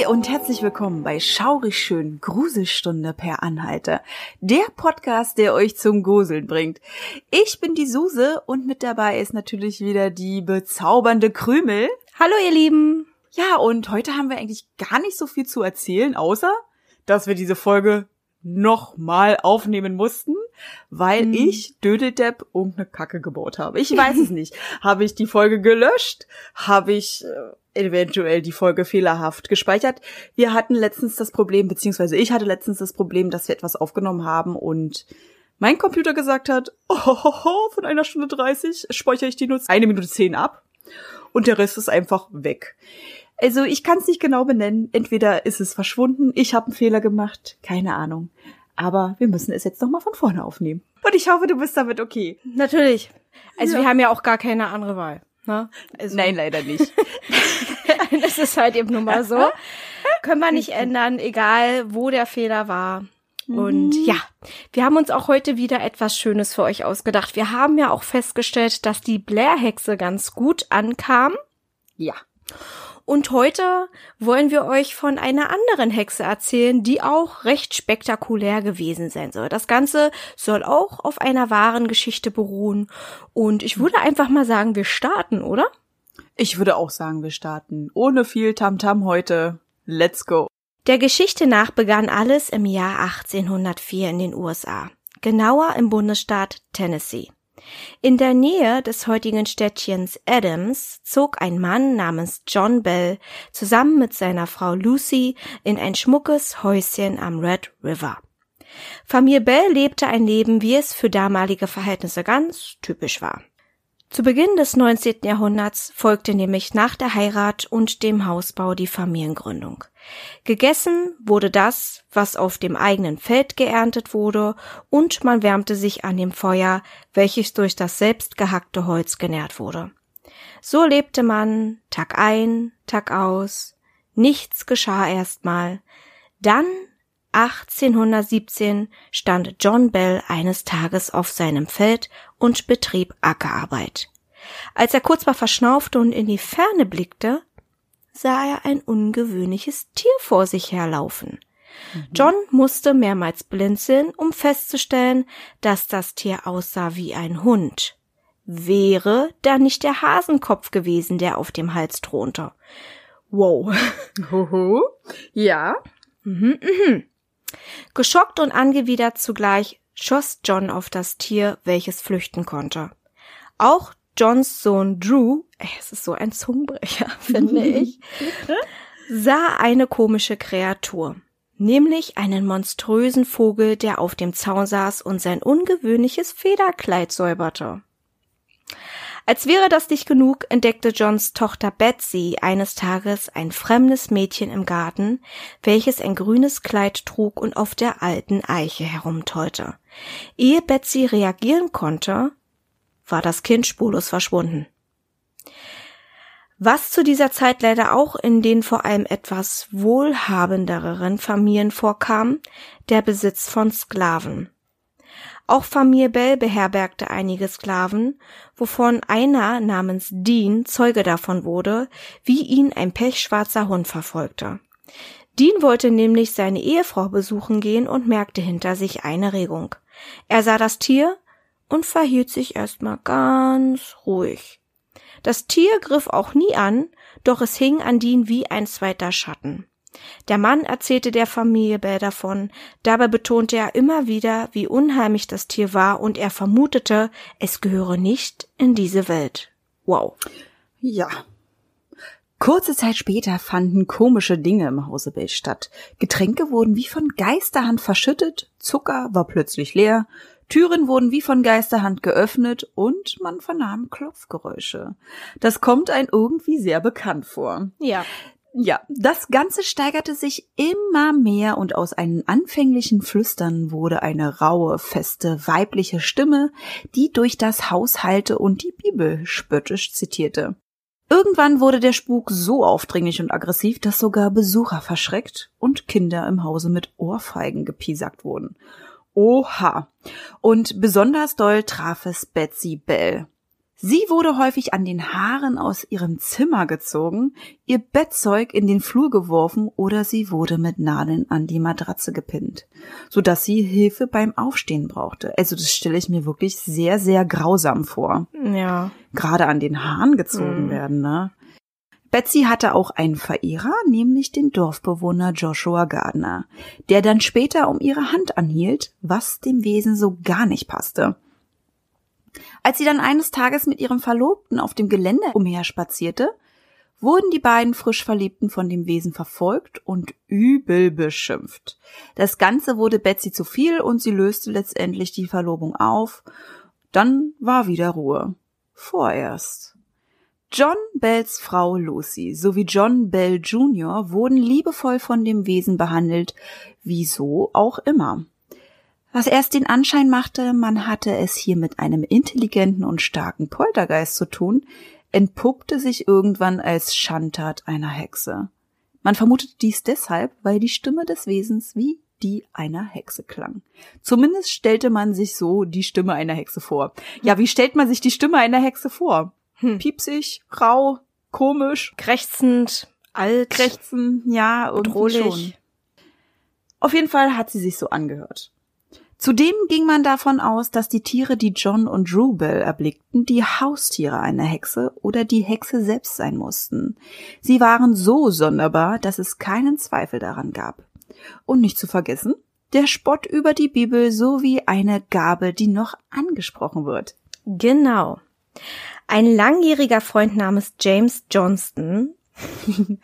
Hi und herzlich willkommen bei Schaurig Schön Gruselstunde per Anhalter. Der Podcast, der euch zum Gruseln bringt. Ich bin die Suse und mit dabei ist natürlich wieder die bezaubernde Krümel. Hallo ihr Lieben. Ja, und heute haben wir eigentlich gar nicht so viel zu erzählen, außer, dass wir diese Folge nochmal aufnehmen mussten, weil Hm. ich, Dödeldepp, irgendeine Kacke gebaut habe. Ich weiß es nicht. Habe ich die Folge gelöscht? Habe ich äh, eventuell die Folge fehlerhaft gespeichert? Wir hatten letztens das Problem, beziehungsweise ich hatte letztens das Problem, dass wir etwas aufgenommen haben und mein Computer gesagt hat, oh, von einer Stunde 30 speichere ich die nur eine Minute zehn ab und der Rest ist einfach weg. Also ich kann es nicht genau benennen. Entweder ist es verschwunden, ich habe einen Fehler gemacht, keine Ahnung. Aber wir müssen es jetzt noch mal von vorne aufnehmen. Und ich hoffe, du bist damit okay. Natürlich. Also Ja. wir haben ja auch gar keine andere Wahl. Ne? Also, Nein, leider nicht. das ist halt eben nun mal so. Können wir nicht ändern, egal wo der Fehler war. Und ja, wir haben uns auch heute wieder etwas Schönes für euch ausgedacht. Wir haben ja auch festgestellt, dass die Blair-Hexe ganz gut ankam. ja. Und heute wollen wir euch von einer anderen Hexe erzählen, die auch recht spektakulär gewesen sein soll. Das Ganze soll auch auf einer wahren Geschichte beruhen. Und ich würde einfach mal sagen, wir starten, oder? Ich würde auch sagen, wir starten ohne viel Tamtam heute. Let's go. Der Geschichte nach begann alles im Jahr 1804 in den USA, genauer im Bundesstaat Tennessee. In der Nähe des heutigen Städtchens Adams zog ein Mann namens John Bell zusammen mit seiner Frau Lucy in ein schmuckes Häuschen am Red River. Familie Bell lebte ein Leben, wie es für damalige Verhältnisse ganz typisch war. Zu Beginn des 19. Jahrhunderts folgte nämlich nach der Heirat und dem Hausbau die Familiengründung. Gegessen wurde das, was auf dem eigenen Feld geerntet wurde, und man wärmte sich an dem Feuer, welches durch das selbst gehackte Holz genährt wurde. So lebte man Tag ein, Tag aus, nichts geschah erstmal. Dann 1817 stand John Bell eines Tages auf seinem Feld und betrieb Ackerarbeit. Als er kurz mal verschnaufte und in die Ferne blickte, sah er ein ungewöhnliches Tier vor sich herlaufen. John musste mehrmals blinzeln, um festzustellen, dass das Tier aussah wie ein Hund. Wäre da nicht der Hasenkopf gewesen, der auf dem Hals thronte. Wow. Hoho. Ja. Mhm, mhm. Geschockt und angewidert zugleich schoss John auf das Tier, welches flüchten konnte. Auch Johns Sohn Drew, es ist so ein Zungenbrecher, finde ich, sah eine komische Kreatur, nämlich einen monströsen Vogel, der auf dem Zaun saß und sein ungewöhnliches Federkleid säuberte. Als wäre das nicht genug, entdeckte Johns Tochter Betsy eines Tages ein fremdes Mädchen im Garten, welches ein grünes Kleid trug und auf der alten Eiche herumtollte. Ehe Betsy reagieren konnte, war das Kind spurlos verschwunden. Was zu dieser Zeit leider auch in den vor allem etwas wohlhabenderen Familien vorkam, der Besitz von Sklaven. Auch Familie Bell beherbergte einige Sklaven, wovon einer namens Dean Zeuge davon wurde, wie ihn ein pechschwarzer Hund verfolgte. Dean wollte nämlich seine Ehefrau besuchen gehen und merkte hinter sich eine Regung. Er sah das Tier und verhielt sich erstmal ganz ruhig. Das Tier griff auch nie an, doch es hing an Dean wie ein zweiter Schatten. Der Mann erzählte der Familie Bell davon, dabei betonte er immer wieder, wie unheimlich das Tier war und er vermutete, es gehöre nicht in diese Welt. Wow. Ja. Kurze Zeit später fanden komische Dinge im Hause Bell statt. Getränke wurden wie von Geisterhand verschüttet, Zucker war plötzlich leer, Türen wurden wie von Geisterhand geöffnet und man vernahm Klopfgeräusche. Das kommt ein irgendwie sehr bekannt vor. Ja. Ja, das Ganze steigerte sich immer mehr und aus einem anfänglichen Flüstern wurde eine raue, feste, weibliche Stimme, die durch das Haus hallte und die Bibel spöttisch zitierte. Irgendwann wurde der Spuk so aufdringlich und aggressiv, dass sogar Besucher verschreckt und Kinder im Hause mit Ohrfeigen gepiesackt wurden. Oha. Und besonders doll traf es Betsy Bell. Sie wurde häufig an den Haaren aus ihrem Zimmer gezogen, ihr Bettzeug in den Flur geworfen oder sie wurde mit Nadeln an die Matratze gepinnt, so dass sie Hilfe beim Aufstehen brauchte. Also das stelle ich mir wirklich sehr, sehr grausam vor. Ja. Gerade an den Haaren gezogen Mhm. werden, ne? Betsy hatte auch einen Verehrer, nämlich den Dorfbewohner Joshua Gardner, der dann später um ihre Hand anhielt, was dem Wesen so gar nicht passte. Als sie dann eines Tages mit ihrem Verlobten auf dem Gelände umherspazierte, wurden die beiden frisch Verliebten von dem Wesen verfolgt und übel beschimpft. Das Ganze wurde Betsy zu viel und sie löste letztendlich die Verlobung auf. Dann war wieder Ruhe. Vorerst. John Bells Frau Lucy sowie John Bell Jr. wurden liebevoll von dem Wesen behandelt, wieso auch immer. Was erst den Anschein machte, man hatte es hier mit einem intelligenten und starken Poltergeist zu tun, entpuppte sich irgendwann als Schandtat einer Hexe. Man vermutete dies deshalb, weil die Stimme des Wesens wie die einer Hexe klang. Zumindest stellte man sich so die Stimme einer Hexe vor. Ja, wie stellt man sich die Stimme einer Hexe vor? Hm. Piepsig, rau, komisch, Krächzend, alt, krächzen, ja, bedrohlich. schon. Auf jeden Fall hat sie sich so angehört. Zudem ging man davon aus, dass die Tiere, die John und Drew Bell erblickten, die Haustiere einer Hexe oder die Hexe selbst sein mussten. Sie waren so sonderbar, dass es keinen Zweifel daran gab. Und nicht zu vergessen, der Spott über die Bibel sowie eine Gabe, die noch angesprochen wird. Genau. Ein langjähriger Freund namens James Johnston,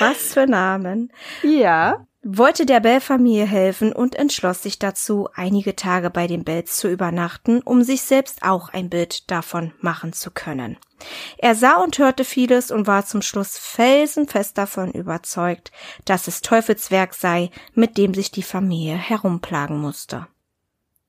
was für Namen, Ja. Wollte der Bell-Familie helfen und entschloss sich dazu, einige Tage bei den Bells zu übernachten, um sich selbst auch ein Bild davon machen zu können. Er sah und hörte vieles und war zum Schluss felsenfest davon überzeugt, dass es Teufelswerk sei, mit dem sich die Familie herumplagen musste.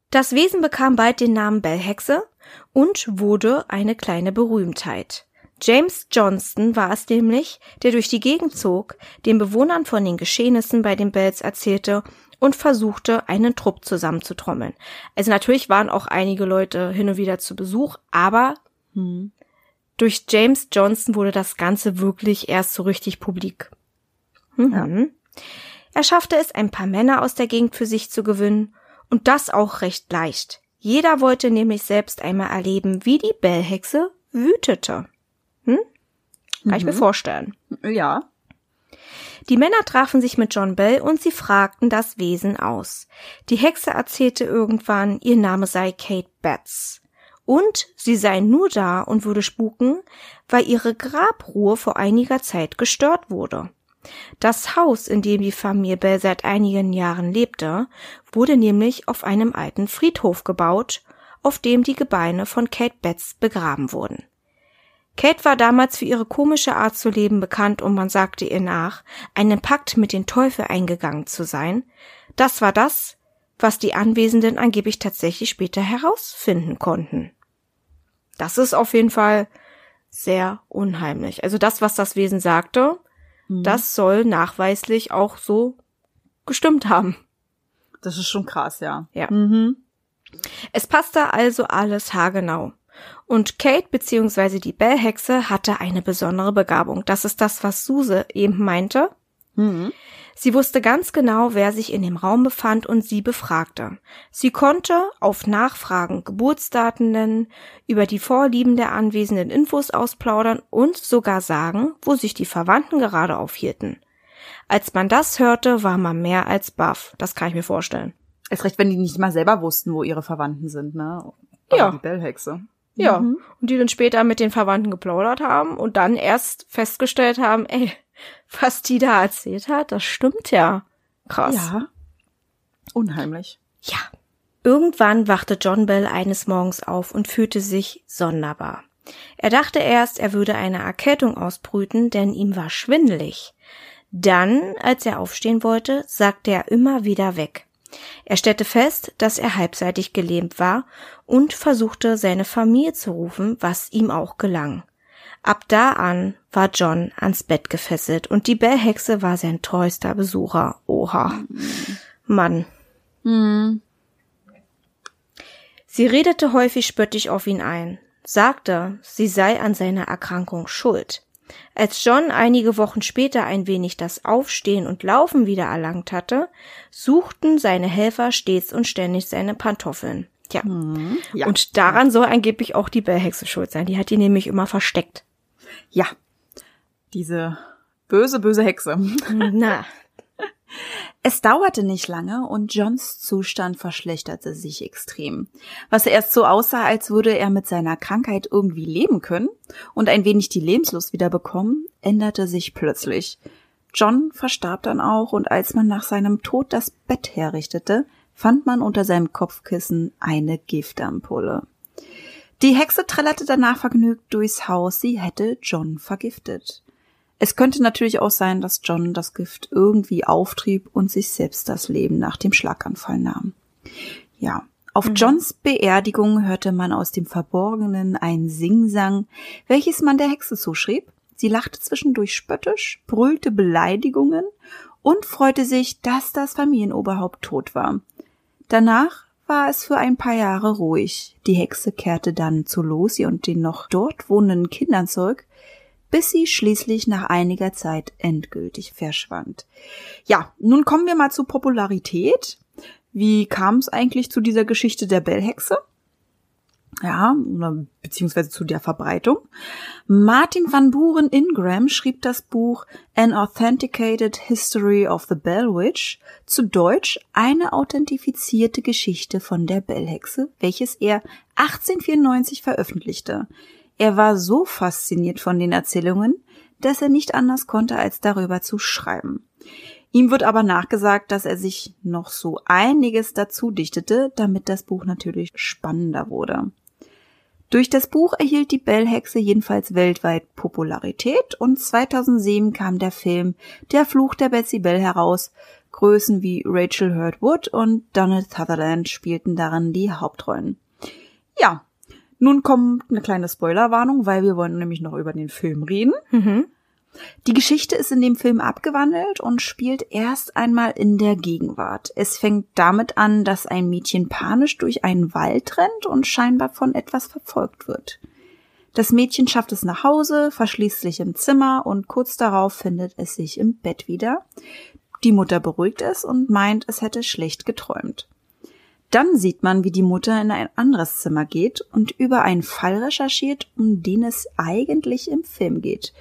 Das Wesen bekam bald den Namen Bellhexe und wurde eine kleine Berühmtheit. James Johnston war es nämlich, der durch die Gegend zog, den Bewohnern von den Geschehnissen bei den Bells erzählte und versuchte, einen Trupp zusammenzutrommeln. Also natürlich waren auch einige Leute hin und wieder zu Besuch, aber Hm. durch James Johnston wurde das Ganze wirklich erst so richtig publik. Mhm. Er schaffte es, ein paar Männer aus der Gegend für sich zu gewinnen und das auch recht leicht. Jeder wollte nämlich selbst einmal erleben, wie die Bellhexe wütete. Hm? Kann ich mir Mhm. vorstellen. Ja. Die Männer trafen sich mit John Bell und sie fragten das Wesen aus. Die Hexe erzählte irgendwann, ihr Name sei Kate Betts. Und sie sei nur da und würde spuken, weil ihre Grabruhe vor einiger Zeit gestört wurde. Das Haus, in dem die Familie Bell seit einigen Jahren lebte, wurde nämlich auf einem alten Friedhof gebaut, auf dem die Gebeine von Kate Betts begraben wurden. Kate war damals für ihre komische Art zu leben bekannt und man sagte ihr nach, einen Pakt mit dem Teufel eingegangen zu sein. Das war das, was die Anwesenden angeblich tatsächlich später herausfinden konnten. Das ist auf jeden Fall sehr unheimlich. Also das, was das Wesen sagte, Mhm. das soll nachweislich auch so gestimmt haben. Das ist schon krass, ja. Ja. Mhm. Es passte also alles haargenau. Und Kate bzw. die Bellhexe hatte eine besondere Begabung. Das ist das, was Suse eben meinte. Mhm. Sie wusste ganz genau, wer sich in dem Raum befand und sie befragte. Sie konnte auf Nachfragen Geburtsdaten nennen, über die Vorlieben der Anwesenden Infos ausplaudern und sogar sagen, wo sich die Verwandten gerade aufhielten. Als man das hörte, war man mehr als baff. Das kann ich mir vorstellen. Erst recht, wenn die nicht mal selber wussten, wo ihre Verwandten sind, ne? Ja. Die Bellhexe. Ja. Mhm. Und die dann später mit den Verwandten geplaudert haben und dann erst festgestellt haben, ey, was die da erzählt hat, das stimmt ja. Krass. Ja. Unheimlich. Ja. Irgendwann wachte John Bell eines Morgens auf und fühlte sich sonderbar. Er dachte erst, er würde eine Erkältung ausbrüten, denn ihm war schwindelig. Dann, als er aufstehen wollte, sagte er immer wieder weg. Er stellte fest, dass er halbseitig gelähmt war und versuchte, seine Familie zu rufen, was ihm auch gelang. Ab da an war John ans Bett gefesselt und die Bellhexe war sein treuster Besucher. Oha. Mann. Hm. Sie redete häufig spöttisch auf ihn ein, sagte, sie sei an seiner Erkrankung schuld. Als John einige Wochen später ein wenig das Aufstehen und Laufen wieder erlangt hatte, suchten seine Helfer stets und ständig seine Pantoffeln. Tja. Hm. Ja. Und daran soll angeblich auch die Bellhexe schuld sein. Die hat die nämlich immer versteckt. Ja. Diese böse, böse Hexe. Na, Es dauerte nicht lange und Johns Zustand verschlechterte sich extrem. Was erst so aussah, als würde er mit seiner Krankheit irgendwie leben können und ein wenig die Lebenslust wieder bekommen, änderte sich plötzlich. John verstarb dann auch und als man nach seinem Tod das Bett herrichtete, fand man unter seinem Kopfkissen eine Giftampulle. Die Hexe trällerte danach vergnügt durchs Haus, sie hätte John vergiftet. Es könnte natürlich auch sein, dass John das Gift irgendwie auftrieb und sich selbst das Leben nach dem Schlaganfall nahm. Ja, auf Johns Beerdigung hörte man aus dem Verborgenen ein Singsang, welches man der Hexe zuschrieb. Sie lachte zwischendurch spöttisch, brüllte Beleidigungen und freute sich, dass das Familienoberhaupt tot war. Danach war es für ein paar Jahre ruhig. Die Hexe kehrte dann zu Lucy und den noch dort wohnenden Kindern zurück, bis sie schließlich nach einiger Zeit endgültig verschwand. Ja, nun kommen wir mal zur Popularität. Wie kam es eigentlich zu dieser Geschichte der Bellhexe? Ja, beziehungsweise zu der Verbreitung. Martin van Buren Ingram schrieb das Buch An Authenticated History of the Bell Witch, zu Deutsch eine authentifizierte Geschichte von der Bellhexe, welches er 1894 veröffentlichte. Er war so fasziniert von den Erzählungen, dass er nicht anders konnte, als darüber zu schreiben. Ihm wird aber nachgesagt, dass er sich noch so einiges dazu dichtete, damit das Buch natürlich spannender wurde. Durch das Buch erhielt die Bellhexe jedenfalls weltweit Popularität und 2007 kam der Film Der Fluch der Betsy Bell heraus. Größen wie Rachel Hurd Wood und Donald Sutherland spielten darin die Hauptrollen. Ja, nun kommt eine kleine Spoilerwarnung, weil wir wollen nämlich noch über den Film reden. mhm. Die Geschichte ist in dem Film abgewandelt und spielt erst einmal in der Gegenwart. Es fängt damit an, dass ein Mädchen panisch durch einen Wald rennt und scheinbar von etwas verfolgt wird. Das Mädchen schafft es nach Hause, verschließt sich im Zimmer und kurz darauf findet es sich im Bett wieder. Die Mutter beruhigt es und meint, es hätte schlecht geträumt. Dann sieht man, wie die Mutter in ein anderes Zimmer geht und über einen Fall recherchiert, um den es eigentlich im Film geht.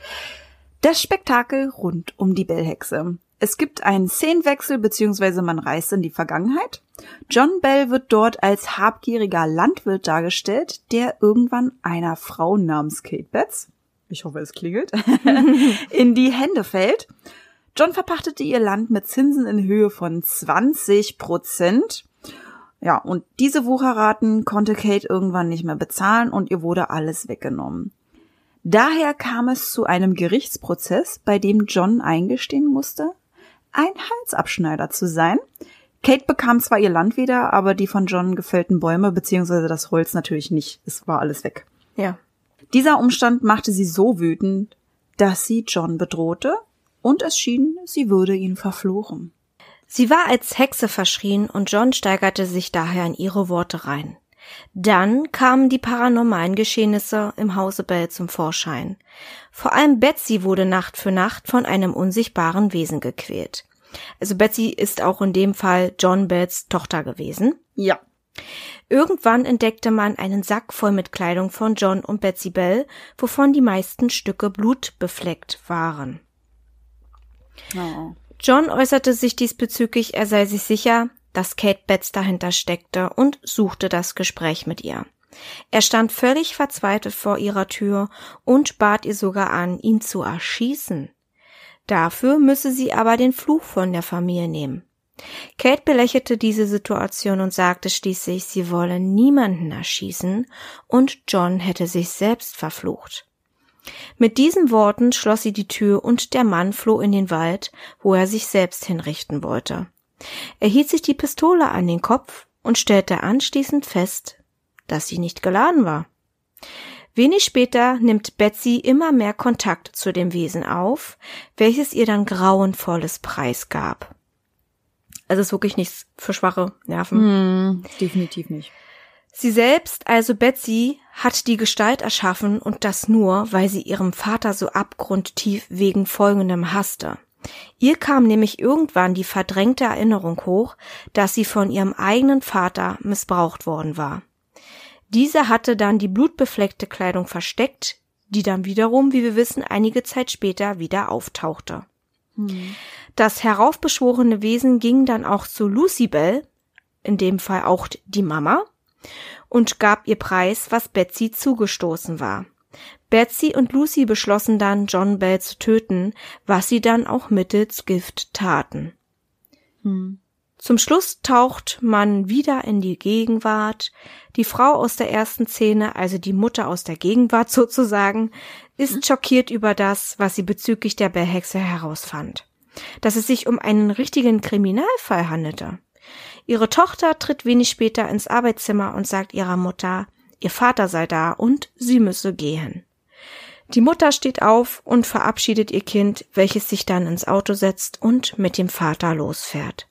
Das Spektakel rund um die Bellhexe. Es gibt einen Szenenwechsel bzw. man reist in die Vergangenheit. John Bell wird dort als habgieriger Landwirt dargestellt, der irgendwann einer Frau namens Kate Betts, ich hoffe es klingelt, in die Hände fällt. John verpachtete ihr Land mit Zinsen in Höhe von 20 Prozent. Ja, und diese Wucherraten konnte Kate irgendwann nicht mehr bezahlen und ihr wurde alles weggenommen. Daher kam es zu einem Gerichtsprozess, bei dem John eingestehen musste, ein Halsabschneider zu sein. Kate bekam zwar ihr Land wieder, aber die von John gefällten Bäume bzw. das Holz natürlich nicht. Es war alles weg. Ja. Dieser Umstand machte sie so wütend, dass sie John bedrohte und es schien, sie würde ihn verfluchen. Sie war als Hexe verschrien und John steigerte sich daher in ihre Worte rein. Dann kamen die paranormalen Geschehnisse im Hause Bell zum Vorschein. Vor allem Betsy wurde Nacht für Nacht von einem unsichtbaren Wesen gequält. Also Betsy ist auch in dem Fall John Bells Tochter gewesen. Ja. Irgendwann entdeckte man einen Sack voll mit Kleidung von John und Betsy Bell, wovon die meisten Stücke blutbefleckt waren. Oh. John äußerte sich diesbezüglich, er sei sich sicher, dass Kate Betts dahinter steckte und suchte das Gespräch mit ihr. Er stand völlig verzweifelt vor ihrer Tür und bat ihr sogar an, ihn zu erschießen. Dafür müsse sie aber den Fluch von der Familie nehmen. Kate belächelte diese Situation und sagte schließlich, sie wolle niemanden erschießen und John hätte sich selbst verflucht. Mit diesen Worten schloss sie die Tür und der Mann floh in den Wald, wo er sich selbst hinrichten wollte. Er hielt sich die Pistole an den Kopf und stellte anschließend fest, dass sie nicht geladen war. Wenig später nimmt Betsy immer mehr Kontakt zu dem Wesen auf, welches ihr dann grauenvolles Preis gab. Also ist wirklich nichts für schwache Nerven. Hm, definitiv nicht. Sie selbst, also Betsy, hat die Gestalt erschaffen und das nur, weil sie ihrem Vater so abgrundtief wegen folgendem hasste. Ihr kam nämlich irgendwann die verdrängte Erinnerung hoch, dass sie von ihrem eigenen Vater missbraucht worden war. Dieser hatte dann die blutbefleckte Kleidung versteckt, die dann wiederum, wie wir wissen, einige Zeit später wieder auftauchte. Das heraufbeschworene Wesen ging dann auch zu Lucy Bell, in dem Fall auch die Mama, und gab ihr Preis, was Betsy zugestoßen war. Betsy und Lucy beschlossen dann, John Bell zu töten, was sie dann auch mittels Gift taten. Hm. Zum Schluss taucht man wieder in die Gegenwart. Die Frau aus der ersten Szene, also die Mutter aus der Gegenwart sozusagen, ist hm. schockiert über das, was sie bezüglich der Bellhexe herausfand. Dass es sich um einen richtigen Kriminalfall handelte. Ihre Tochter tritt wenig später ins Arbeitszimmer und sagt ihrer Mutter, ihr Vater sei da und sie müsse gehen. Die Mutter steht auf und verabschiedet ihr Kind, welches sich dann ins Auto setzt und mit dem Vater losfährt.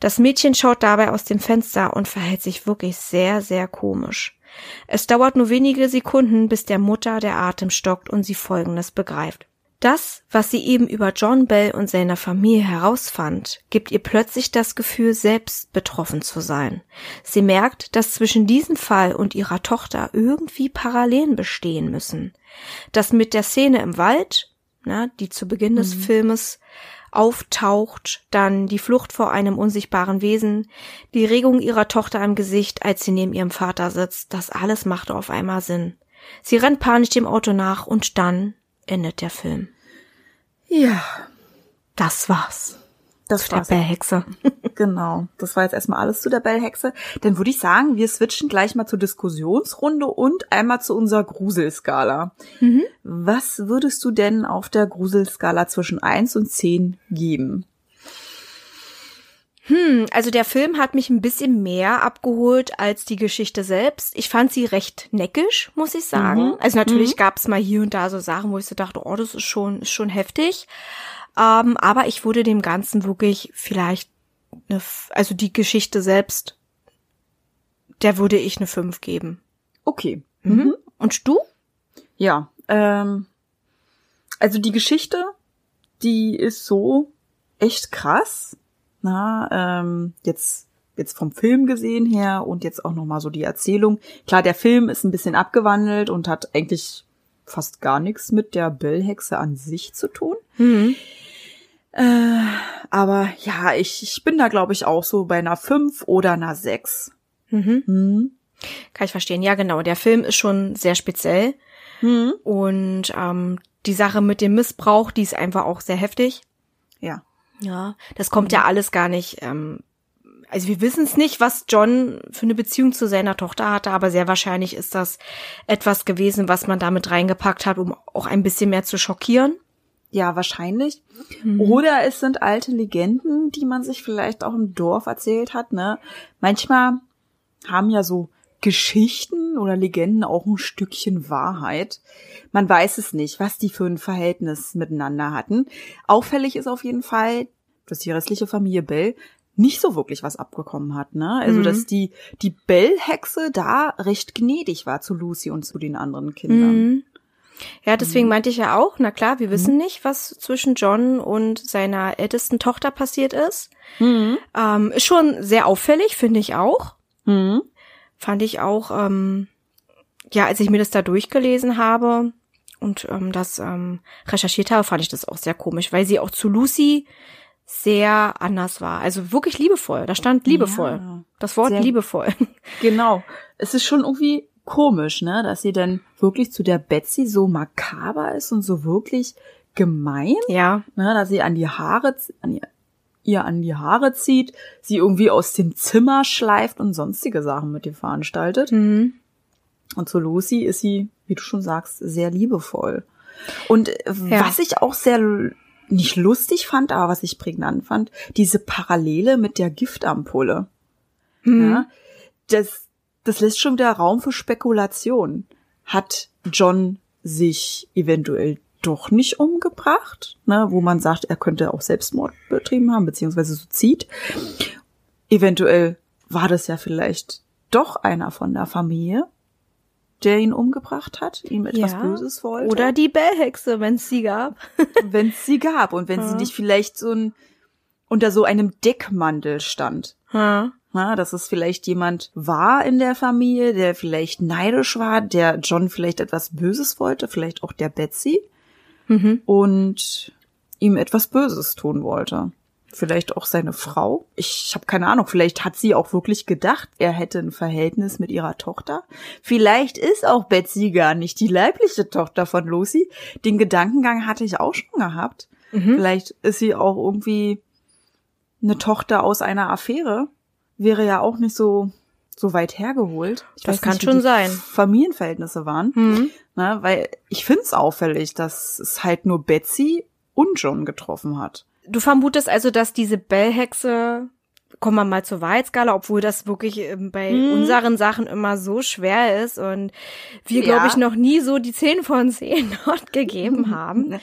Das Mädchen schaut dabei aus dem Fenster und verhält sich wirklich sehr, sehr komisch. Es dauert nur wenige Sekunden, bis der Mutter der Atem stockt und sie Folgendes begreift. Das, was sie eben über John Bell und seiner Familie herausfand, gibt ihr plötzlich das Gefühl, selbst betroffen zu sein. Sie merkt, dass zwischen diesem Fall und ihrer Tochter irgendwie Parallelen bestehen müssen. Das mit der Szene im Wald, na, die zu Beginn des mhm. Filmes auftaucht, dann die Flucht vor einem unsichtbaren Wesen, die Regung ihrer Tochter im Gesicht, als sie neben ihrem Vater sitzt, das alles machte auf einmal Sinn. Sie rennt panisch dem Auto nach und dann endet der Film. Ja. Das war's. Das war der Bellhexe. genau. Das war jetzt erstmal alles zu der Bellhexe. Dann würde ich sagen, wir switchen gleich mal zur Diskussionsrunde und einmal zu unserer Gruselskala. Mhm. Was würdest du denn auf der Gruselskala zwischen eins und zehn geben? Hm, also der Film hat mich ein bisschen mehr abgeholt als die Geschichte selbst. Ich fand sie recht neckisch, muss ich sagen. Mhm. Also natürlich mhm. gab es mal hier und da so Sachen, wo ich so dachte, oh, das ist schon, ist schon heftig. Ähm, aber ich wurde dem Ganzen wirklich vielleicht eine, also die Geschichte selbst, der würde ich eine 5 geben. Okay. Mhm. mhm. Und du? Ja, ähm, also die Geschichte, die ist so echt krass na, ähm, jetzt jetzt vom Film gesehen her und jetzt auch noch mal so die Erzählung. Klar, der Film ist ein bisschen abgewandelt und hat eigentlich fast gar nichts mit der Bellhexe an sich zu tun. Mhm. Äh, aber ja, ich, ich bin da glaube ich auch so bei einer 5 oder einer 6. Mhm. Mhm. Kann ich verstehen. Ja, genau. Der Film ist schon sehr speziell. Mhm. Und ähm, die Sache mit dem Missbrauch, die ist einfach auch sehr heftig. Ja. Ja, das kommt ja alles gar nicht. Ähm, also wir wissen es nicht, was John für eine Beziehung zu seiner Tochter hatte, aber sehr wahrscheinlich ist das etwas gewesen, was man damit reingepackt hat, um auch ein bisschen mehr zu schockieren. Ja, wahrscheinlich. Mhm. Oder es sind alte Legenden, die man sich vielleicht auch im Dorf erzählt hat. Ne? Manchmal haben ja so Geschichten oder Legenden auch ein Stückchen Wahrheit. Man weiß es nicht, was die für ein Verhältnis miteinander hatten. Auffällig ist auf jeden Fall, dass die restliche Familie Bell nicht so wirklich was abgekommen hat, ne? Also, mhm. dass die, die Bell-Hexe da recht gnädig war zu Lucy und zu den anderen Kindern. Mhm. Ja, deswegen mhm. meinte ich ja auch, na klar, wir wissen mhm. nicht, was zwischen John und seiner ältesten Tochter passiert ist. Mhm. Ähm, ist schon sehr auffällig, finde ich auch. Mhm fand ich auch, ähm, ja, als ich mir das da durchgelesen habe und ähm, das ähm, recherchiert habe, fand ich das auch sehr komisch, weil sie auch zu Lucy sehr anders war. Also wirklich liebevoll. Da stand liebevoll. Ja, das Wort liebevoll. Genau. Es ist schon irgendwie komisch, ne, dass sie dann wirklich zu der Betsy so makaber ist und so wirklich gemein. Ja. Ne, dass sie an die Haare, an die ihr an die Haare zieht, sie irgendwie aus dem Zimmer schleift und sonstige Sachen mit ihr veranstaltet. Mhm. Und zu Lucy ist sie, wie du schon sagst, sehr liebevoll. Und äh, Ja. was ich auch sehr nicht lustig fand, aber was ich prägnant fand, diese Parallele mit der Giftampulle. Mhm. Ja, das, das lässt schon wieder Raum für Spekulation. Hat John sich eventuell doch nicht umgebracht, ne, wo man sagt, er könnte auch Selbstmord betrieben haben, beziehungsweise Suizid. Eventuell war das ja vielleicht doch einer von der Familie, der ihn umgebracht hat, ihm etwas Ja. Böses wollte. Oder die Bellhexe, wenn es sie gab. wenn es sie gab und wenn sie Ja. nicht vielleicht so ein unter so einem Deckmantel stand. Ja. Na, dass es vielleicht jemand war in der Familie, der vielleicht neidisch war, der John vielleicht etwas Böses wollte, vielleicht auch der Betsy Mhm. und ihm etwas Böses tun wollte. Vielleicht auch seine Frau. Ich habe keine Ahnung. Vielleicht hat sie auch wirklich gedacht, er hätte ein Verhältnis mit ihrer Tochter. Vielleicht ist auch Betsy gar nicht die leibliche Tochter von Lucy. Den Gedankengang hatte ich auch schon gehabt. Mhm. Vielleicht ist sie auch irgendwie eine Tochter aus einer Affäre. Wäre ja auch nicht so so weit hergeholt. Ich Das kann nicht, schon sein. Familienverhältnisse waren. Mhm. Ne, weil ich find's auffällig, dass es halt nur Betsy und John getroffen hat. Du vermutest also, dass diese Bellhexe, kommen wir mal zur Wahrheitsskala, obwohl das wirklich ähm, bei Mhm. unseren Sachen immer so schwer ist und wir, Ja. glaube ich, noch nie so die 10 von 10 dort gegeben haben.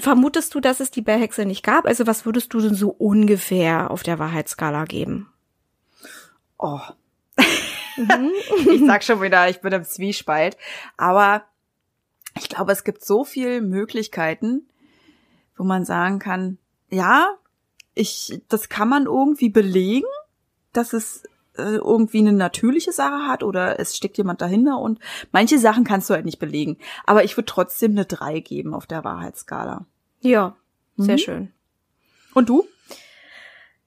Vermutest du, dass es die Bellhexe nicht gab? Also was würdest du denn so ungefähr auf der Wahrheitsskala geben? Oh, Mhm. ich sag schon wieder, ich bin im Zwiespalt. Aber ich glaube, es gibt so viele Möglichkeiten, wo man sagen kann, ja, ich, das kann man irgendwie belegen, dass es äh, irgendwie eine natürliche Sache hat oder es steckt jemand dahinter und manche Sachen kannst du halt nicht belegen. Aber ich würde trotzdem eine 3 geben auf der Wahrheitsskala. Ja, sehr Mhm. schön. Und du?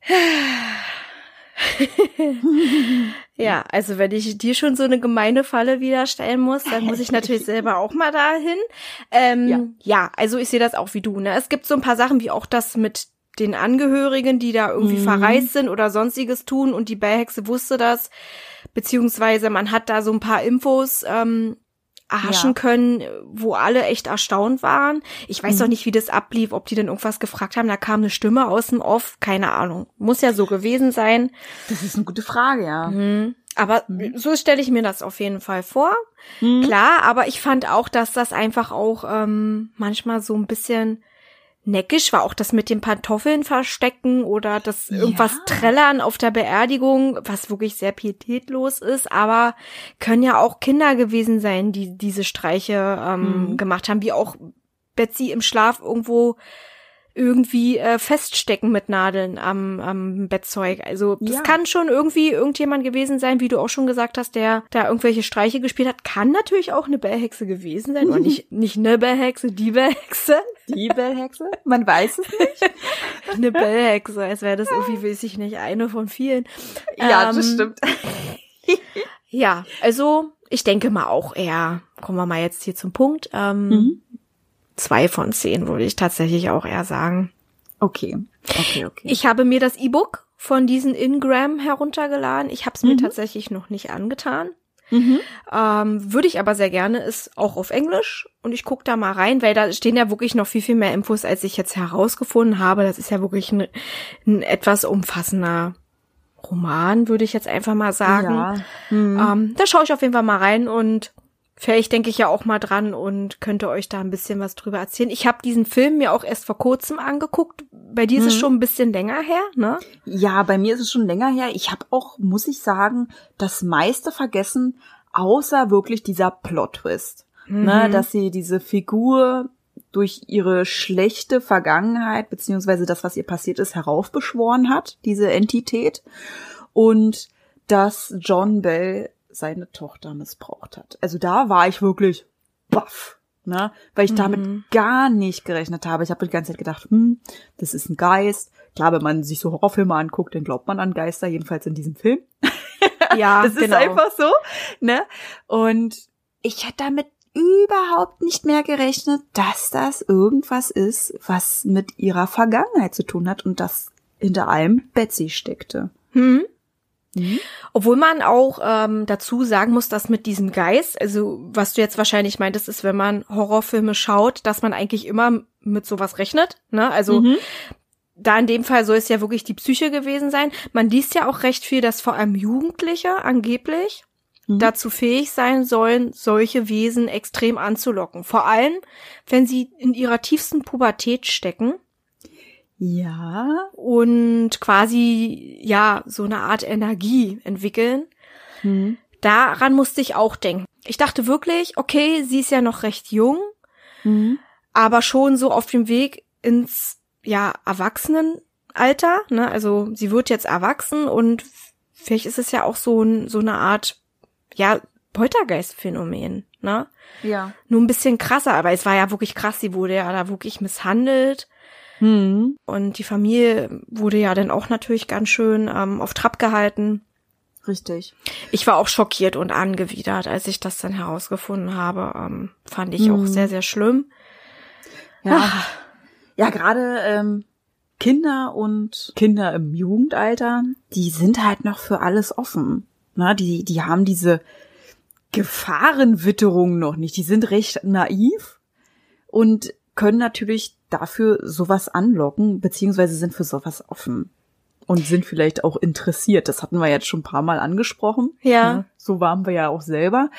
Ja, also wenn ich dir schon so eine gemeine Falle wieder stellen muss, dann muss ich natürlich selber auch mal dahin. Ähm, Ja. ja. also ich sehe das auch wie du. Ne? Es gibt so ein paar Sachen wie auch das mit den Angehörigen, die da irgendwie Mhm. verreist sind oder sonstiges tun und die Bellhexe wusste das, beziehungsweise man hat da so ein paar Infos ähm, erhaschen Ja. können, wo alle echt erstaunt waren. Ich weiß Mhm. doch nicht, wie das ablief, ob die denn irgendwas gefragt haben. Da kam eine Stimme aus dem Off, keine Ahnung. Muss ja so gewesen sein. Das ist eine gute Frage, ja. Mhm. Aber so stelle ich mir das auf jeden Fall vor. Mhm. Klar, aber ich fand auch, dass das einfach auch ähm, manchmal so ein bisschen neckisch war. Auch das mit den Pantoffeln verstecken oder das irgendwas Ja. trällern auf der Beerdigung, was wirklich sehr pietätlos ist. Aber können ja auch Kinder gewesen sein, die diese Streiche ähm, Mhm. gemacht haben, wie auch Betsy im Schlaf irgendwo irgendwie äh, feststecken mit Nadeln am, am Bettzeug. Also das Ja. kann schon irgendwie irgendjemand gewesen sein, wie du auch schon gesagt hast, der da irgendwelche Streiche gespielt hat. Kann natürlich auch eine Bellhexe gewesen sein. Und nicht, nicht eine Bellhexe, die Bellhexe. Die Bellhexe? Man weiß es nicht. Eine Bellhexe, als wäre das irgendwie, weiß ich nicht, eine von vielen. Ja, Ähm, das stimmt. Ja, also ich denke mal auch eher, kommen wir mal jetzt hier zum Punkt, ähm, Mhm. Zwei von zehn würde ich tatsächlich auch eher sagen. Okay. Okay, okay. Ich habe mir das E-Book von diesen Ingram heruntergeladen. Ich habe es mir Mhm. tatsächlich noch nicht angetan. mhm. Ähm, würde ich aber sehr gerne, ist auch auf Englisch und ich gucke da mal rein, weil da stehen ja wirklich noch viel, viel mehr Infos, als ich jetzt herausgefunden habe. Das ist ja wirklich ein, ein etwas umfassender Roman, würde ich jetzt einfach mal sagen. Ja. Mhm. Ähm, da schaue ich auf jeden Fall mal rein und vielleicht denke ich ja auch mal dran und könnte euch da ein bisschen was drüber erzählen. Ich habe diesen Film mir auch erst vor kurzem angeguckt. Bei dir ist es Mhm. schon ein bisschen länger her, ne? Ja, bei mir ist es schon länger her. Ich habe auch, muss ich sagen, das meiste vergessen, außer wirklich dieser Plot-Twist. Ne, Mhm. dass sie diese Figur durch ihre schlechte Vergangenheit, beziehungsweise das, was ihr passiert ist, heraufbeschworen hat, diese Entität. Und dass John Bell seine Tochter missbraucht hat. Also da war ich wirklich baff. Ne? Weil ich damit Mhm. gar nicht gerechnet habe. Ich habe die ganze Zeit gedacht, hm, das ist ein Geist. Klar, wenn man sich so Horrorfilme anguckt, dann glaubt man an Geister, jedenfalls in diesem Film. Ja, Das ist genau. einfach so, ne? Und ich hatte damit überhaupt nicht mehr gerechnet, dass das irgendwas ist, was mit ihrer Vergangenheit zu tun hat und dass hinter allem Betsy steckte. Hm? Mhm. Obwohl man auch ähm, dazu sagen muss, dass mit diesem Geist, also was du jetzt wahrscheinlich meintest, ist, wenn man Horrorfilme schaut, dass man eigentlich immer mit sowas rechnet. Ne? Also mhm. da in dem Fall soll es ja wirklich die Psyche gewesen sein. Man liest ja auch recht viel, dass vor allem Jugendliche angeblich mhm. dazu fähig sein sollen, solche Wesen extrem anzulocken. Vor allem, wenn sie in ihrer tiefsten Pubertät stecken ja. Und quasi, ja, so eine Art Energie entwickeln. Hm. Daran musste ich auch denken. Ich dachte wirklich, okay, sie ist ja noch recht jung, hm. aber schon so auf dem Weg ins, ja, Erwachsenenalter, ne? Also sie wird jetzt erwachsen und vielleicht ist es ja auch so, ein, so eine Art, ja, Poltergeist-Phänomen, ne? Ja. Nur ein bisschen krasser, aber es war ja wirklich krass, sie wurde ja da wirklich misshandelt hm. Und die Familie wurde ja dann auch natürlich ganz schön ähm, auf Trab gehalten. Richtig. Ich war auch schockiert und angewidert, als ich das dann herausgefunden habe. Ähm, fand ich hm. auch sehr, sehr schlimm. Ja, Ach. ja gerade ähm, Kinder und Kinder im Jugendalter, die sind halt noch für alles offen. Na, die, die haben diese Gefahrenwitterung noch nicht. Die sind recht naiv und können natürlich dafür sowas anlocken, beziehungsweise sind für sowas offen und sind vielleicht auch interessiert. Das hatten wir jetzt schon ein paar Mal angesprochen. Ja. Ne? So waren wir ja auch selber.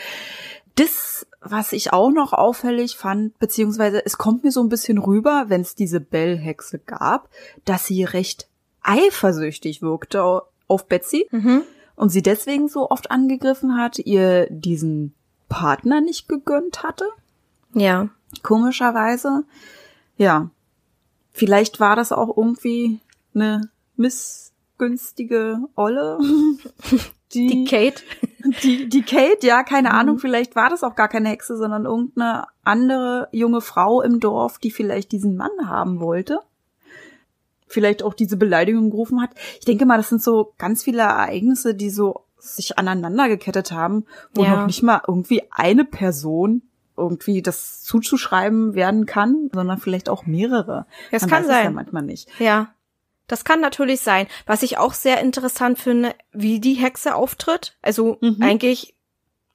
Das, was ich auch noch auffällig fand, beziehungsweise es kommt mir so ein bisschen rüber, wenn es diese Bell-Hexe gab, dass sie recht eifersüchtig wirkte auf Betsy mhm. und sie deswegen so oft angegriffen hat, ihr diesen Partner nicht gegönnt hatte. Ja. Komischerweise. Ja. Vielleicht war das auch irgendwie eine missgünstige Olle. Die, die Kate. Die, die Kate, ja, keine mhm. Ahnung, vielleicht war das auch gar keine Hexe, sondern irgendeine andere junge Frau im Dorf, die vielleicht diesen Mann haben wollte. Vielleicht auch diese Beleidigung gerufen hat. Ich denke mal, das sind so ganz viele Ereignisse, die so sich aneinander gekettet haben, wo ja. noch nicht mal irgendwie eine Person irgendwie das zuzuschreiben werden kann, sondern vielleicht auch mehrere. Das Man kann sein. ja manchmal nicht. Ja. Das kann natürlich sein. Was ich auch sehr interessant finde, wie die Hexe auftritt. Also mhm. eigentlich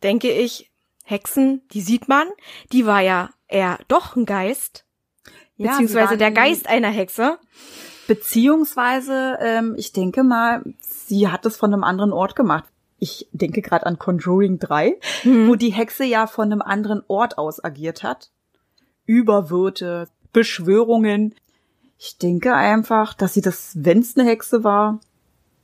denke ich, Hexen, die sieht man, die war ja eher doch ein Geist. Ja, beziehungsweise der Geist einer Hexe. Beziehungsweise, ähm, ich denke mal, sie hat es von einem anderen Ort gemacht ich denke gerade an Conjuring 3, mhm. wo die Hexe ja von einem anderen Ort aus agiert hat. Überwürte, Beschwörungen. Ich denke einfach, dass sie das, wenn es eine Hexe war,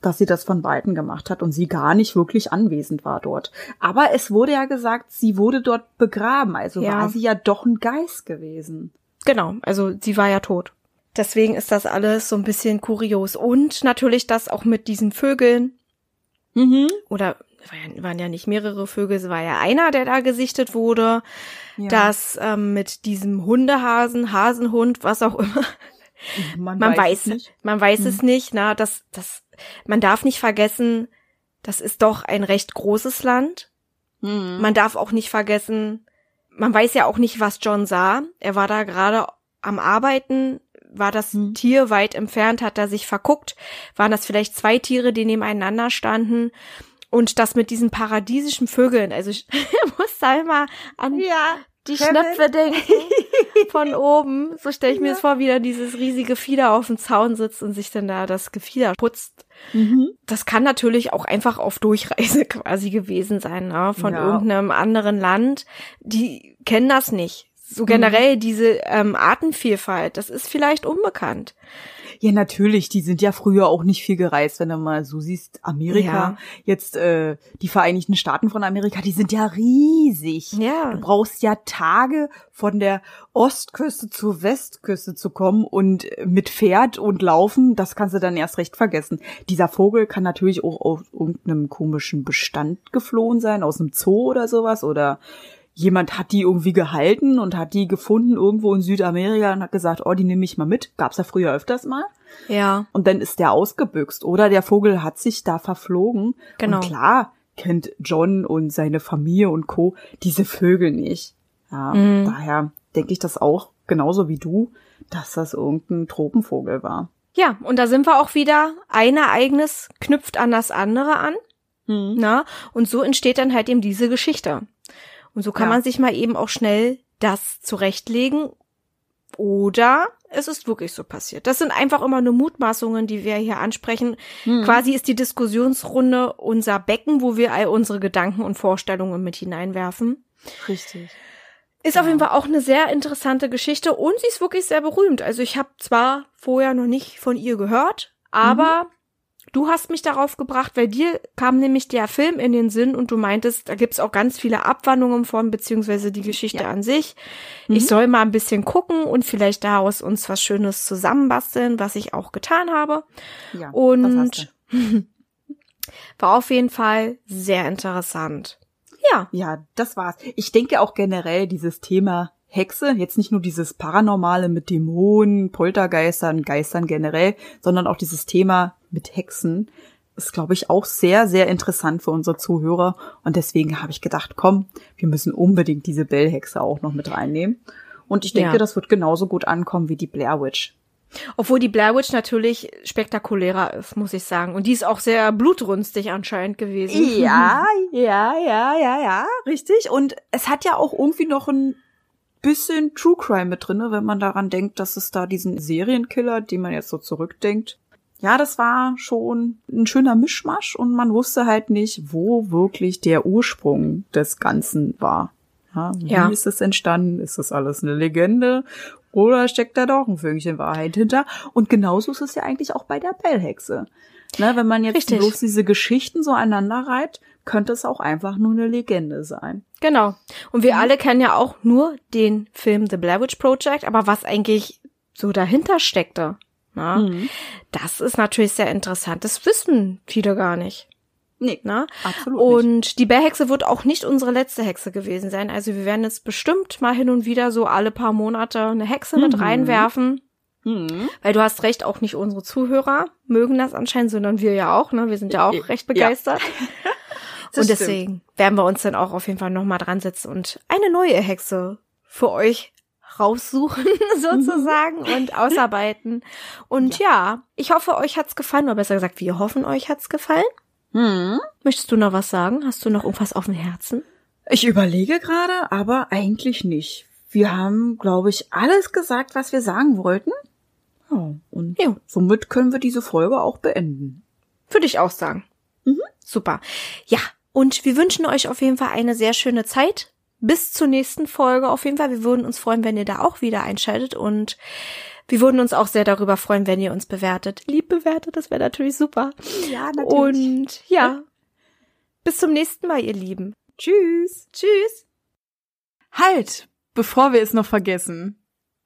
dass sie das von Weitem gemacht hat und sie gar nicht wirklich anwesend war dort. Aber es wurde ja gesagt, sie wurde dort begraben, also ja. war sie ja doch ein Geist gewesen. Genau, also sie war ja tot. Deswegen ist das alles so ein bisschen kurios. Und natürlich das auch mit diesen Vögeln, Mhm. Oder waren ja nicht mehrere Vögel, es war ja einer, der da gesichtet wurde. Ja. Das ähm, mit diesem Hundehasen, Hasenhund, was auch immer. Man, man weiß, weiß es nicht. Man weiß mhm. es nicht. Na, das, das, man darf nicht vergessen, das ist doch ein recht großes Land. Mhm. Man darf auch nicht vergessen, man weiß ja auch nicht, was John sah. Er war da gerade am Arbeiten war das hm. Tier weit entfernt, hat er sich verguckt? Waren das vielleicht zwei Tiere, die nebeneinander standen? Und das mit diesen paradiesischen Vögeln, also ich muss da immer an ja, die. Schnöpfe denken von oben. So stelle ich mir das vor, wie da dieses riesige Fieder auf dem Zaun sitzt und sich dann da das Gefieder putzt. Mhm. Das kann natürlich auch einfach auf Durchreise quasi gewesen sein, ne? von ja. irgendeinem anderen Land. Die kennen das nicht so mhm. generell diese ähm, Artenvielfalt, das ist vielleicht unbekannt. Ja, natürlich, die sind ja früher auch nicht viel gereist, wenn du mal so siehst, Amerika, ja. jetzt äh, die Vereinigten Staaten von Amerika, die sind ja riesig. Ja. Du brauchst ja Tage von der Ostküste zur Westküste zu kommen und mit Pferd und Laufen, das kannst du dann erst recht vergessen. Dieser Vogel kann natürlich auch auf irgendeinem komischen Bestand geflohen sein, aus einem Zoo oder sowas oder jemand hat die irgendwie gehalten und hat die gefunden irgendwo in Südamerika und hat gesagt, oh, die nehme ich mal mit. Gab's ja früher öfters mal. Ja. Und dann ist der ausgebüxt oder der Vogel hat sich da verflogen. Genau. Und klar kennt John und seine Familie und Co. diese Vögel nicht. Ja, mhm. daher denke ich das auch genauso wie du, dass das irgendein Tropenvogel war. Ja, und da sind wir auch wieder, ein Ereignis knüpft an das andere an. Hm. Na, und so entsteht dann halt eben diese Geschichte. Und so kann Ja. man sich mal eben auch schnell das zurechtlegen. Oder es ist wirklich so passiert. Das sind einfach immer nur Mutmaßungen, die wir hier ansprechen. Hm. Quasi ist die Diskussionsrunde unser Becken, wo wir all unsere Gedanken und Vorstellungen mit hineinwerfen. Richtig. Ist auf jeden Fall auch eine sehr interessante Geschichte und sie ist wirklich sehr berühmt. Also ich habe zwar vorher noch nicht von ihr gehört, aber du hast mich darauf gebracht, weil dir kam nämlich der Film in den Sinn und du meintest, da gibt's auch ganz viele Abwandlungen von, beziehungsweise die Geschichte Ja. an sich. Mhm. Ich soll mal ein bisschen gucken und vielleicht daraus uns was Schönes zusammenbasteln, was ich auch getan habe. Ja, Und-. War auf jeden Fall sehr interessant. Ja, Ja, das war's. Ich denke auch generell dieses Thema Hexe, jetzt nicht nur dieses Paranormale mit Dämonen, Poltergeistern, Geistern generell, sondern auch dieses Thema mit Hexen ist, glaube ich, auch sehr, sehr interessant für unsere Zuhörer. Und deswegen habe ich gedacht, komm, wir müssen unbedingt diese Bellhexe auch noch mit reinnehmen. Und ich denke, Ja. das wird genauso gut ankommen wie die Blair Witch. Obwohl die Blair Witch natürlich spektakulärer ist, muss ich sagen. Und die ist auch sehr blutrünstig anscheinend gewesen. Ja, ja, ja, ja, ja, richtig. Und es hat ja auch irgendwie noch ein bisschen True Crime mit drin, wenn man daran denkt, dass es da diesen Serienkiller, den man jetzt so zurückdenkt. Ja, das war schon ein schöner Mischmasch und man wusste halt nicht, wo wirklich der Ursprung des Ganzen war. Ja, wie Ja. ist es entstanden? Ist das alles eine Legende? Oder steckt da doch ein Fünkchen Wahrheit hinter? Und genauso ist es ja eigentlich auch bei der Bellhexe. Ne, wenn man jetzt Richtig. bloß diese Geschichten so einander reiht, könnte es auch einfach nur eine Legende sein. Genau. Und wir alle kennen ja auch nur den Film The Blair Witch Project, aber was eigentlich so dahinter steckte, na, Mhm. das ist natürlich sehr interessant. Das wissen viele gar nicht. Nee, Na? absolut nicht. Und die Bärhexe wird auch nicht unsere letzte Hexe gewesen sein. Also wir werden jetzt bestimmt mal hin und wieder so alle paar Monate eine Hexe mit Mhm. reinwerfen. Mhm. Weil du hast recht, auch nicht unsere Zuhörer mögen das anscheinend, sondern wir ja auch. Ne? Wir sind ja auch Ja. recht begeistert. Das und stimmt. deswegen werden wir uns dann auch auf jeden Fall nochmal dran setzen und eine neue Hexe für euch raussuchen sozusagen und ausarbeiten. Und ja. ich hoffe, euch hat's gefallen, oder besser gesagt, wir hoffen, euch hat's gefallen. Mhm. Möchtest du noch was sagen? Hast du noch irgendwas auf dem Herzen? Ich überlege gerade, aber eigentlich nicht. Wir haben, glaube ich, alles gesagt, was wir sagen wollten. Ja, und Ja. somit können wir diese Folge auch beenden. Würde ich auch sagen. Mhm. Super. Ja, und wir wünschen euch auf jeden Fall eine sehr schöne Zeit. Bis zur nächsten Folge auf jeden Fall. Wir würden uns freuen, wenn ihr da auch wieder einschaltet und wir würden uns auch sehr darüber freuen, wenn ihr uns bewertet. Lieb bewertet, das wäre natürlich super. Ja, Und ja, bis zum nächsten Mal, ihr Lieben. tschüss. Tschüss. Halt, bevor wir es noch vergessen.